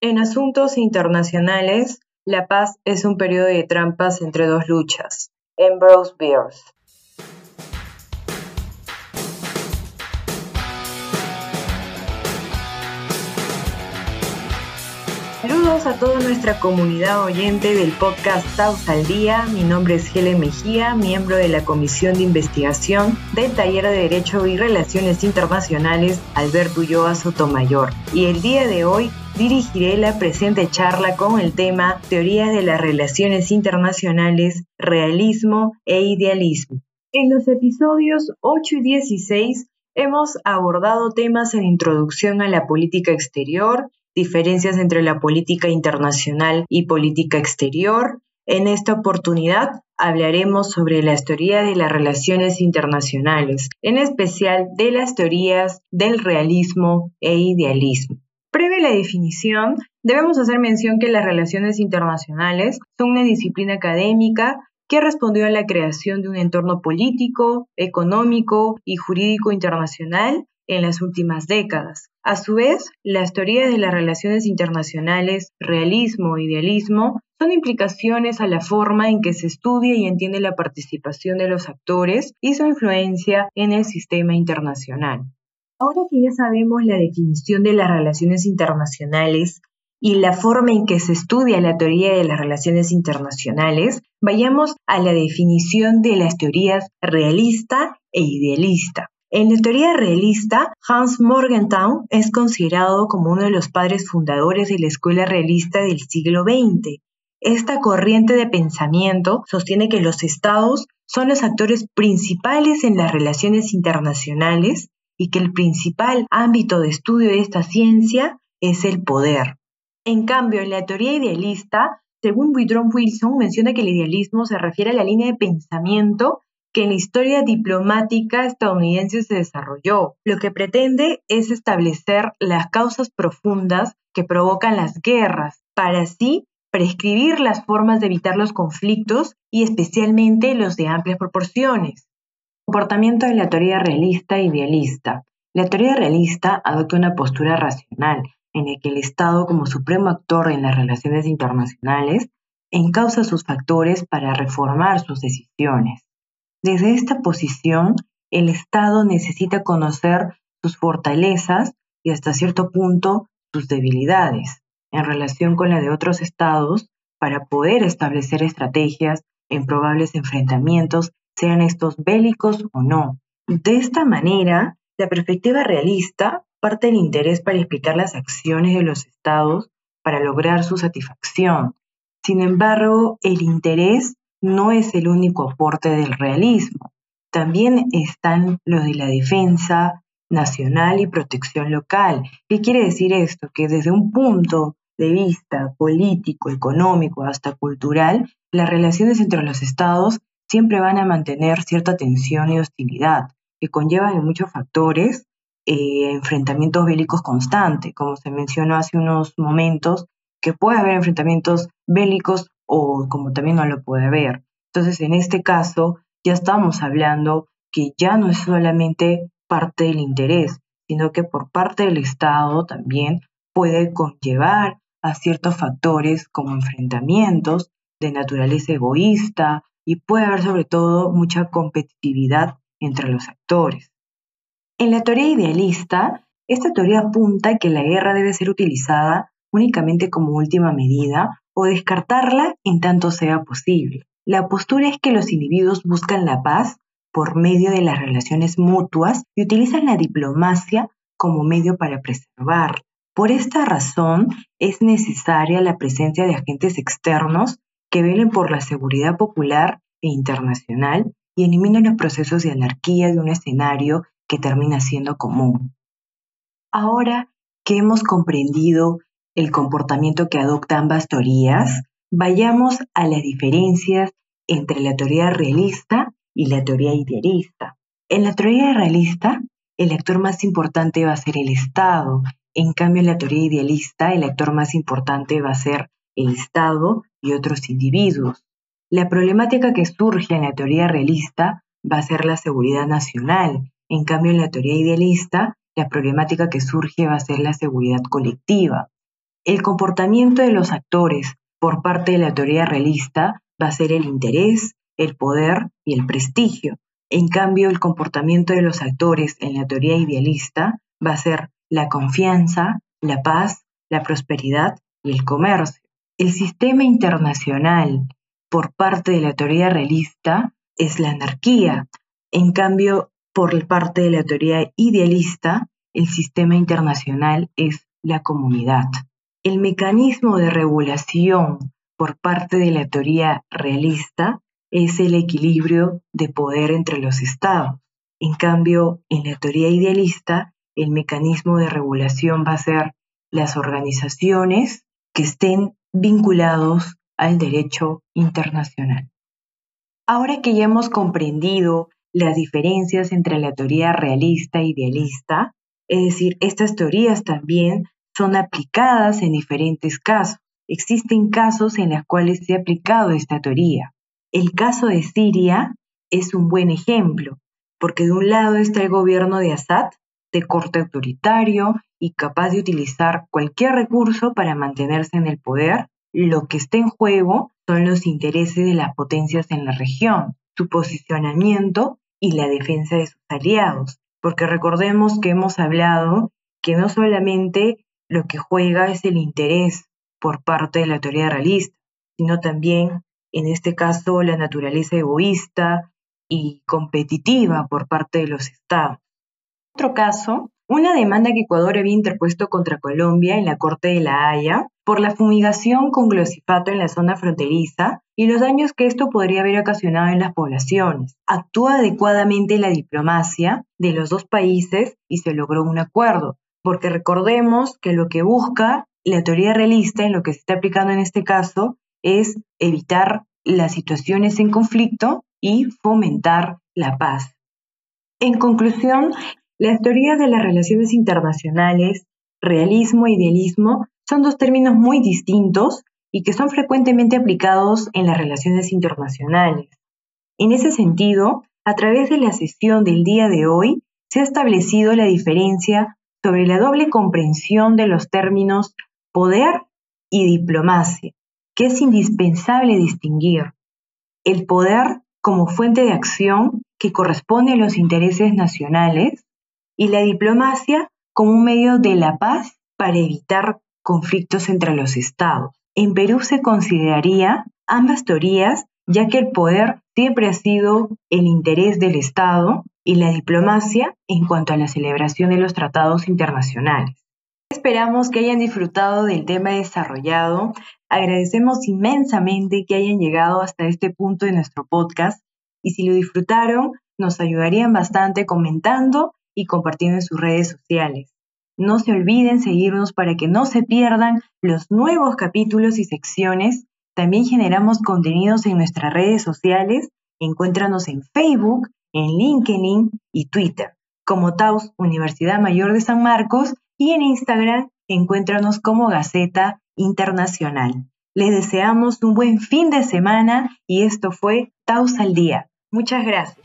En asuntos internacionales, la paz es un periodo de trampas entre dos luchas. Ambrose Bierce. Saludos a toda nuestra comunidad oyente del podcast Taos al Día. Mi nombre es Helen Mejía, miembro de la Comisión de Investigación del Taller de Derecho y Relaciones Internacionales Alberto Ulloa Sotomayor. Y el día de hoy dirigiré la presente charla con el tema Teorías de las Relaciones Internacionales, Realismo e Idealismo. En los episodios 8 y 16 hemos abordado temas en introducción a la política exterior, diferencias entre la política internacional y política exterior. En esta oportunidad hablaremos sobre las teorías de las relaciones internacionales, en especial de las teorías del realismo e idealismo. Previa la definición, debemos hacer mención que las relaciones internacionales son una disciplina académica que respondió a la creación de un entorno político, económico y jurídico internacional en las últimas décadas. A su vez, las teorías de las relaciones internacionales, realismo e idealismo, son implicaciones a la forma en que se estudia y entiende la participación de los actores y su influencia en el sistema internacional. Ahora que ya sabemos la definición de las relaciones internacionales y la forma en que se estudia la teoría de las relaciones internacionales, vayamos a la definición de las teorías realista e idealista. En la teoría realista, Hans Morgenthau es considerado como uno de los padres fundadores de la escuela realista del siglo XX. Esta corriente de pensamiento sostiene que los estados son los actores principales en las relaciones internacionales y que el principal ámbito de estudio de esta ciencia es el poder. En cambio, en la teoría idealista, según Woodrow Wilson, menciona que el idealismo se refiere a la línea de pensamiento que en la historia diplomática estadounidense se desarrolló. Lo que pretende es establecer las causas profundas que provocan las guerras, para así prescribir las formas de evitar los conflictos y especialmente los de amplias proporciones. Comportamiento de la teoría realista e idealista. La teoría realista adopta una postura racional en la que el Estado como supremo actor en las relaciones internacionales encausa sus factores para reformar sus decisiones. Desde esta posición, el Estado necesita conocer sus fortalezas y hasta cierto punto sus debilidades en relación con la de otros estados para poder establecer estrategias en probables enfrentamientos, sean estos bélicos o no. De esta manera, la perspectiva realista parte del interés para explicar las acciones de los estados para lograr su satisfacción. Sin embargo, el interés no es el único aporte del realismo. También están los de la defensa nacional y protección local. ¿Qué quiere decir esto? Que desde un punto de vista político, económico, hasta cultural, las relaciones entre los estados siempre van a mantener cierta tensión y hostilidad, que conllevan en muchos factores eh, enfrentamientos bélicos constantes, como se mencionó hace unos momentos, que puede haber enfrentamientos bélicos o como también no lo puede haber. Entonces, en este caso, ya estamos hablando que ya no es solamente parte del interés, sino que por parte del Estado también puede conllevar a ciertos factores como enfrentamientos de naturaleza egoísta y puede haber sobre todo mucha competitividad entre los actores. En la teoría idealista, esta teoría apunta que la guerra debe ser utilizada únicamente como última medida o descartarla en tanto sea posible. La postura es que los individuos buscan la paz por medio de las relaciones mutuas y utilizan la diplomacia como medio para preservar. Por esta razón es necesaria la presencia de agentes externos que velen por la seguridad popular e internacional y eliminen los procesos de anarquía de un escenario que termina siendo común. Ahora que hemos comprendido el comportamiento que adopta ambas teorías, vayamos a las diferencias entre la teoría realista y la teoría idealista. En la teoría realista, el actor más importante va a ser el Estado. En cambio, en la teoría idealista, el actor más importante va a ser el Estado y otros individuos. La problemática que surge en la teoría realista va a ser la seguridad nacional. En cambio, en la teoría idealista, la problemática que surge va a ser la seguridad colectiva. El comportamiento de los actores por parte de la teoría realista va a ser el interés, el poder y el prestigio. En cambio, el comportamiento de los actores en la teoría idealista va a ser la confianza, la paz, la prosperidad y el comercio. El sistema internacional por parte de la teoría realista es la anarquía. En cambio, por parte de la teoría idealista, el sistema internacional es la comunidad. El mecanismo de regulación por parte de la teoría realista es el equilibrio de poder entre los estados. En cambio, en la teoría idealista, el mecanismo de regulación va a ser las organizaciones que estén vinculados al derecho internacional. Ahora que ya hemos comprendido las diferencias entre la teoría realista e idealista, es decir, estas teorías también son aplicadas en diferentes casos. Existen casos en los cuales se ha aplicado esta teoría. El caso de Siria es un buen ejemplo, porque de un lado está el gobierno de Assad, de corte autoritario y capaz de utilizar cualquier recurso para mantenerse en el poder, lo que está en juego son los intereses de las potencias en la región, su posicionamiento y la defensa de sus aliados. Porque recordemos que hemos hablado que no solamente lo que juega es el interés por parte de la teoría realista, sino también, en este caso, la naturaleza egoísta y competitiva por parte de los estados. Otro caso una demanda que Ecuador había interpuesto contra Colombia en la Corte de la Haya por la fumigación con glosifato en la zona fronteriza y los daños que esto podría haber ocasionado en las poblaciones. Actúa adecuadamente la diplomacia de los dos países y se logró un acuerdo, porque recordemos que lo que busca la teoría realista en lo que se está aplicando en este caso es evitar las situaciones en conflicto y fomentar la paz. En conclusión, las teorías de las relaciones internacionales, realismo e idealismo, son dos términos muy distintos y que son frecuentemente aplicados en las relaciones internacionales. En ese sentido, a través de la sesión del día de hoy, se ha establecido la diferencia sobre la doble comprensión de los términos poder y diplomacia, que es indispensable distinguir. El poder como fuente de acción que corresponde a los intereses nacionales y la diplomacia como un medio de la paz para evitar conflictos entre los estados. En Perú se consideraría ambas teorías, ya que el poder siempre ha sido el interés del Estado y la diplomacia en cuanto a la celebración de los tratados internacionales. Esperamos que hayan disfrutado del tema desarrollado. Agradecemos inmensamente que hayan llegado hasta este punto de nuestro podcast y si lo disfrutaron, nos ayudarían bastante comentando y compartiendo en sus redes sociales. No se olviden seguirnos para que no se pierdan los nuevos capítulos y secciones. También generamos contenidos en nuestras redes sociales. Encuéntranos en Facebook, en LinkedIn y Twitter, como Taos Universidad Mayor de San Marcos, y en Instagram encuéntranos como Gaceta Internacional. Les deseamos un buen fin de semana y esto fue Taos al Día. Muchas gracias.